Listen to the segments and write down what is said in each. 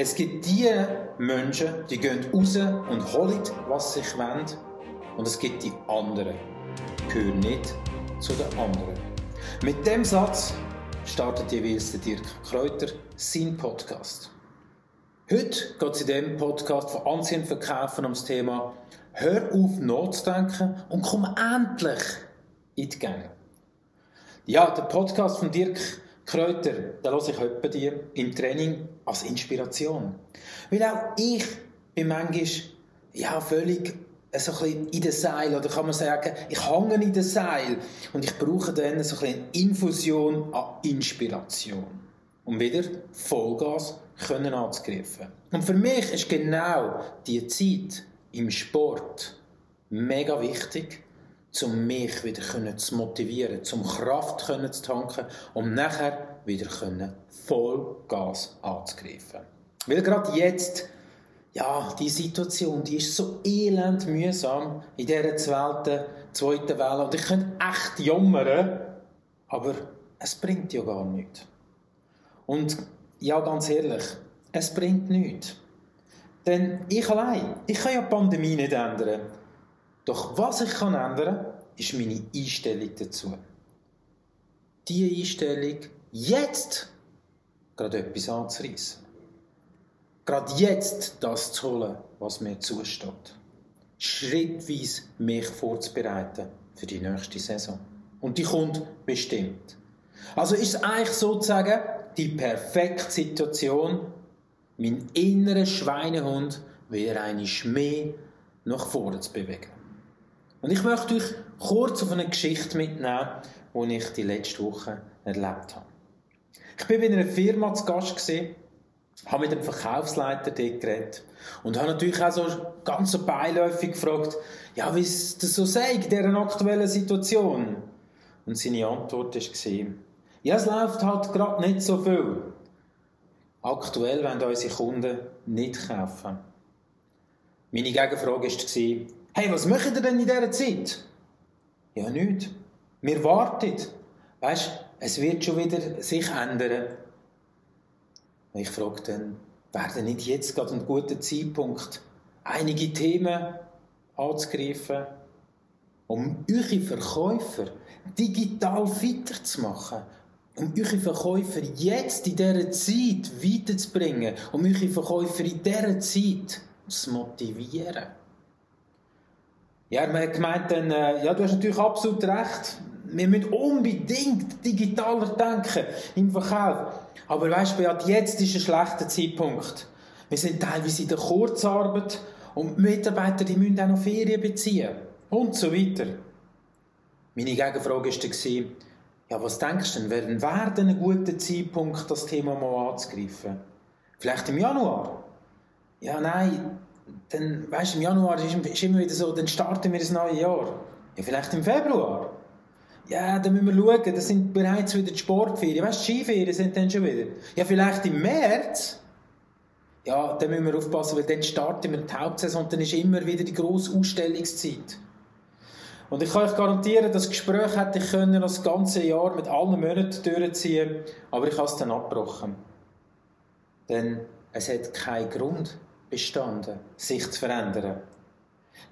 Es gibt die Menschen, die gehen raus und holen, was sie wollen. Und es gibt die anderen, die gehören nicht zu den anderen. Mit dem Satz startet jeweils der Dirk Kräuter seinen Podcast. Heute geht es in diesem Podcast von Ansehen verkaufen ums Thema Hör auf nachzudenken und komm endlich in die Gänge. Ja, der Podcast von Dirk Kräuter, den höre ich heute bei dir im Training als Inspiration. Weil auch ich bin manchmal ja, völlig so ein bisschen in den Seil, oder kann man sagen, ich hänge in den Seil und ich brauche dann so ein bisschen Infusion an Inspiration, um wieder Vollgas können anzugreifen. Und für mich ist genau die Zeit im Sport mega wichtig, um mich wieder zu motivieren, um Kraft zu tanken, um nachher wieder Vollgas anzugreifen. Weil gerade jetzt, ja, die Situation, die ist so elend mühsam in dieser zweiten, zweiten Welle. Und ich könnte echt jammern, aber es bringt ja gar nichts. Und ja, ganz ehrlich, es bringt nichts. Denn ich allein, ich kann ja die Pandemie nicht ändern. Doch was ich kann ändern, ist meine Einstellung dazu. Diese Einstellung, jetzt gerade etwas anzureissen. Gerade jetzt das zu holen, was mir zusteht. Schrittweise mich vorzubereiten für die nächste Saison. Und die kommt bestimmt. Also ist es eigentlich sozusagen die perfekte Situation, mein innerer Schweinehund wieder eine Schmäh nach vorne zu bewegen. Und ich möchte euch kurz auf eine Geschichte mitnehmen, die ich die letzte Woche erlebt habe. Ich bin in einer Firma zu Gast gewesen, habe mit dem Verkaufsleiter dort geredet und habe natürlich auch so ganz so beiläufig gefragt, ja, wie es das so sei in dieser aktuellen Situation. Und seine Antwort war, ja, es läuft halt gerade nicht so viel. Aktuell wollen unsere Kunden nicht kaufen. Meine Gegenfrage war, hey, was macht ihr denn in dieser Zeit? Ja, nichts. Wir warten. Weißt, es wird schon wieder sich ändern. Ich frage dann, wäre denn nicht jetzt gerade ein guter Zeitpunkt, einige Themen anzugreifen, um eure Verkäufer digital fitter zu machen, um eure Verkäufer jetzt in dieser Zeit weiterzubringen, um eure Verkäufer in dieser Zeit zu motivieren. Ja, man hat gemeint dann, äh, ja, du hast natürlich absolut recht. Wir müssen unbedingt digitaler denken im Verkauf. Aber weißt du, jetzt ist ein schlechter Zeitpunkt. Wir sind teilweise in der Kurzarbeit und die Mitarbeiter die müssen auch noch Ferien beziehen. Und so weiter. Meine Gegenfrage war, ja, was denkst du denn, wäre denn ein guter Zeitpunkt, das Thema mal anzugreifen? Vielleicht im Januar? Ja, nein, dann, weißt im Januar ist, ist immer wieder so, dann starten wir das neue Jahr. Ja, vielleicht im Februar. Ja, dann müssen wir schauen, das sind bereits wieder die Sportferien. Weißt du, Skiferien sind dann schon wieder. Ja, vielleicht im März. Ja, dann müssen wir aufpassen, weil dann starten wir die Hauptsaison und dann ist immer wieder die grosse Ausstellungszeit. Und ich kann euch garantieren, das Gespräch hätte ich können das ganze Jahr mit allen Monaten durchziehen, aber ich habe es dann abgebrochen. Denn es hat keinen Grund, bestanden, sich zu verändern.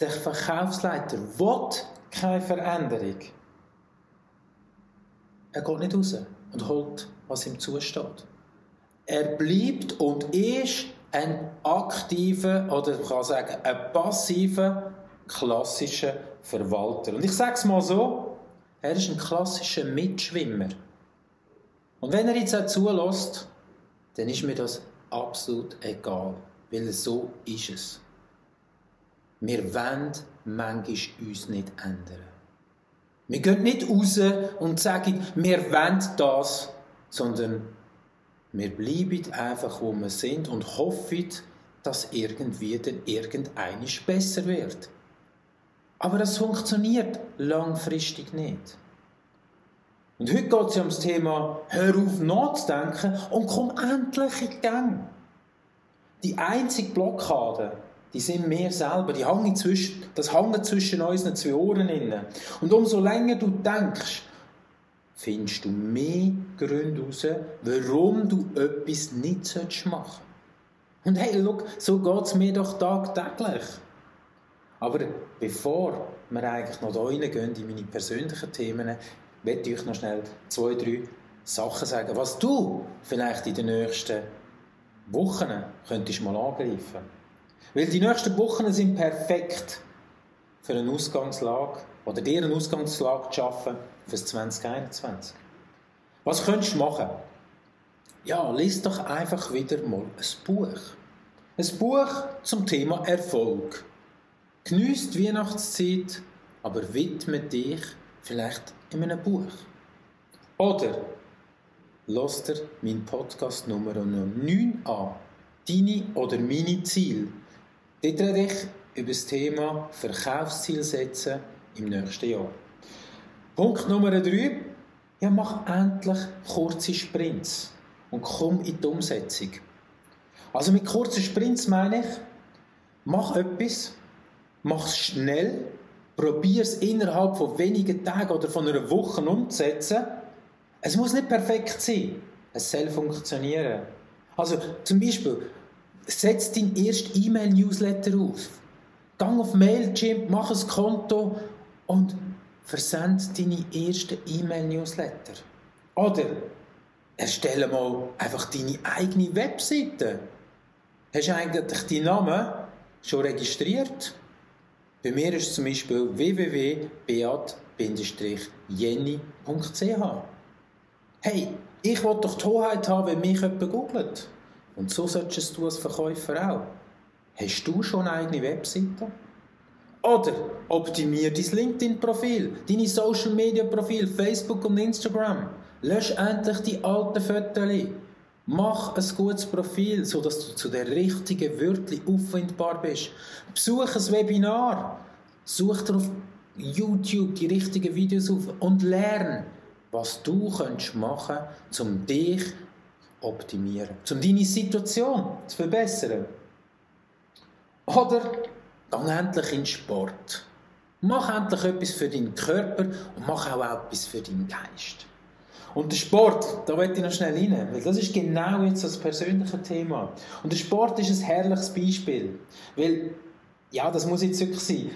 Der Verkaufsleiter will keine Veränderung. Er geht nicht raus und holt, was ihm zusteht. Er bleibt und ist ein aktiver, oder man kann sagen, ein passiver, klassischer Verwalter. Und ich sage es mal so, er ist ein klassischer Mitschwimmer. Und wenn er jetzt auch zulässt, dann ist mir das absolut egal weil so ist es. Wir wollen manchmal uns nicht ändern. Wir gehen nicht raus und sagen, wir wollen das, sondern wir bleiben einfach, wo wir sind und hoffen, dass irgendwie dann irgendeines besser wird. Aber das funktioniert langfristig nicht. Und heute geht es ja um das Thema, hör auf nachzudenken und komm endlich in Gang. Die einzige Blockade, die sind wir selber. Die hängen zwischen, das hängt zwischen unseren zwei Ohren inne. Und umso länger du denkst, findest du mehr Gründe heraus, warum du etwas nicht machen sollst. Und hey, look, so geht es mir doch tagtäglich. Aber bevor wir eigentlich noch da reingehen in meine persönlichen Themen, möchte ich euch noch schnell zwei, drei Sachen sagen, was du vielleicht in den nächsten Wochen könntest mal angreifen. Weil die nächsten Wochen sind perfekt für eine Ausgangslage oder dir eine Ausgangslage zu schaffen für 2021. Was könntest du machen? Ja, lies doch einfach wieder mal ein Buch. Ein Buch zum Thema Erfolg. Genießt die Weihnachtszeit, aber widme dich vielleicht in einem Buch. Oder lasst dir meinen Podcast Nummer 9 an. Deine oder meine Ziele. Dort rede ich über das Thema Verkaufsziel setzen im nächsten Jahr. Punkt Nummer 3. Ja, mach endlich kurze Sprints und komm in die Umsetzung. Also mit kurzen Sprints meine ich, mach etwas, mach es schnell, probier es innerhalb von wenigen Tagen oder von einer Woche umzusetzen. Es muss nicht perfekt sein, es soll funktionieren. Also zum Beispiel, setz dein erstes E-Mail-Newsletter auf. Gang auf Mailchimp, mach ein Konto und versend deine ersten E-Mail-Newsletter. Oder erstelle mal einfach deine eigene Webseite. Hast du eigentlich deinen Namen schon registriert? Bei mir ist es zum Beispiel www.beat-jenny.ch. Hey, ich will doch die Hoheit haben, wenn mich jemand googelt. Und so solltest du als Verkäufer auch. Hast du schon eine eigene Webseite? Oder optimier dein LinkedIn-Profil, deine Social-Media-Profil, Facebook und Instagram. Lösch endlich die alten Fotos. Mach ein gutes Profil, sodass du zu der richtigen Wörtli auffindbar bist. Besuch ein Webinar. Such dir auf YouTube die richtigen Videos auf und lern, was du machen kannst, um dich optimieren, um deine Situation zu verbessern. Oder geh endlich in Sport. Mach endlich etwas für deinen Körper und mach auch etwas für deinen Geist. Und der Sport, da möchte ich noch schnell rein, weil das ist genau jetzt das persönliche Thema. Und der Sport ist ein herrliches Beispiel, weil, ja, das muss jetzt wirklich sein.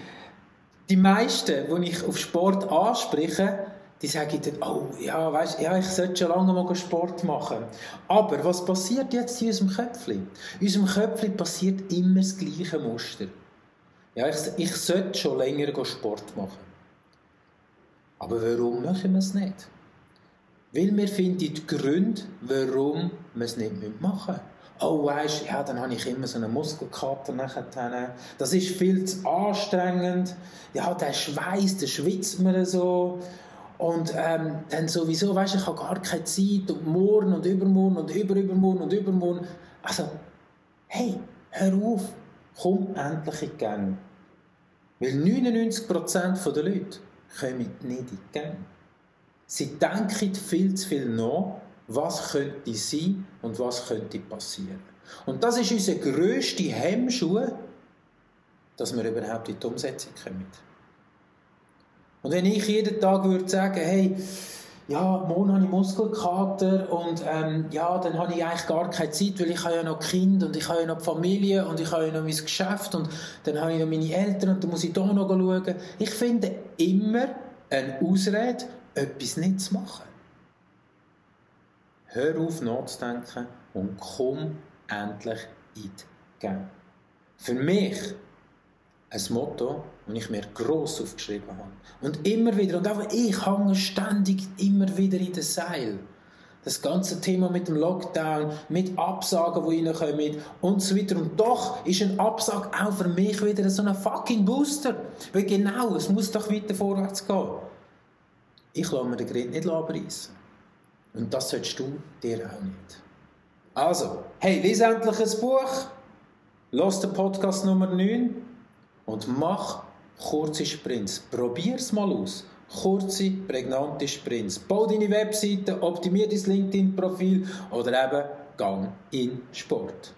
Die meisten, die ich auf Sport anspreche, die sagen dann, oh, ja, weißt, ja, ich sollte schon lange mal Sport machen. Aber was passiert jetzt in unserem Köpfchen? In unserem Köpfchen passiert immer das gleiche Muster. Ja, ich, ich sollte schon länger Sport machen. Aber warum machen wir es nicht? Weil wir finden die Gründe, warum wir es nicht machen müssen. Oh, weisst, ja, dann habe ich immer so einen Muskelkater nachher. Das ist viel zu anstrengend. Ja, der Schweiß, der schwitzt mir so. Und ähm, dann sowieso, weißt ich habe gar keine Zeit und morgen und übermorgen und überübermorgen und übermorgen. Also, hey, hör auf, komm endlich in die Gang. Weil 99% der Leute kommen nicht in die Gang. Sie denken viel zu viel nach, was könnte sein und was könnte passieren. Und das ist unser grösster Hemmschuh, dass wir überhaupt in die Umsetzung kommen. Und wenn ich jeden Tag würde sagen, hey, ja, morgen habe ich Muskelkater und ähm, ja, dann habe ich eigentlich gar keine Zeit, weil ich habe ja noch Kind und ich habe ja noch Familie und ich habe ja noch mein Geschäft und dann habe ich noch meine Eltern und dann muss ich da noch schauen. Ich finde immer eine Ausrede, etwas nicht zu machen. Hör auf nachzudenken und komm endlich in die Gang. Für mich ein Motto, das ich mir gross aufgeschrieben habe. Und immer wieder, und auch ich hänge ständig immer wieder in den Seil. Das ganze Thema mit dem Lockdown, mit Absagen, die reinkommen und so weiter. Und doch ist ein Absag auch für mich wieder so ein fucking Booster. Weil genau, es muss doch weiter vorwärts gehen. Ich lasse mir den Grind nicht abreißen. Und das solltest du dir auch nicht. Also, hey, lies endlich ein Buch, lass den Podcast Nummer 9 und mach kurze Sprints. Probier es mal aus. Kurze, prägnante Sprints. Bau deine Webseite, optimier dein LinkedIn-Profil oder eben gang in Sport.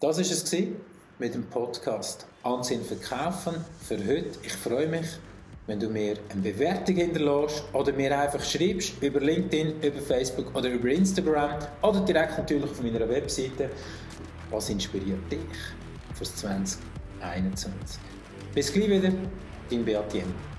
Das war es mit dem Podcast Ansehen verkaufen für heute. Ich freue mich wenn du mir eine Bewertung hinterlässt oder mir einfach schreibst über LinkedIn, über Facebook oder über Instagram oder direkt natürlich auf meiner Webseite. Was inspiriert dich für 2021? Bis gleich wieder, dein Beat Jens.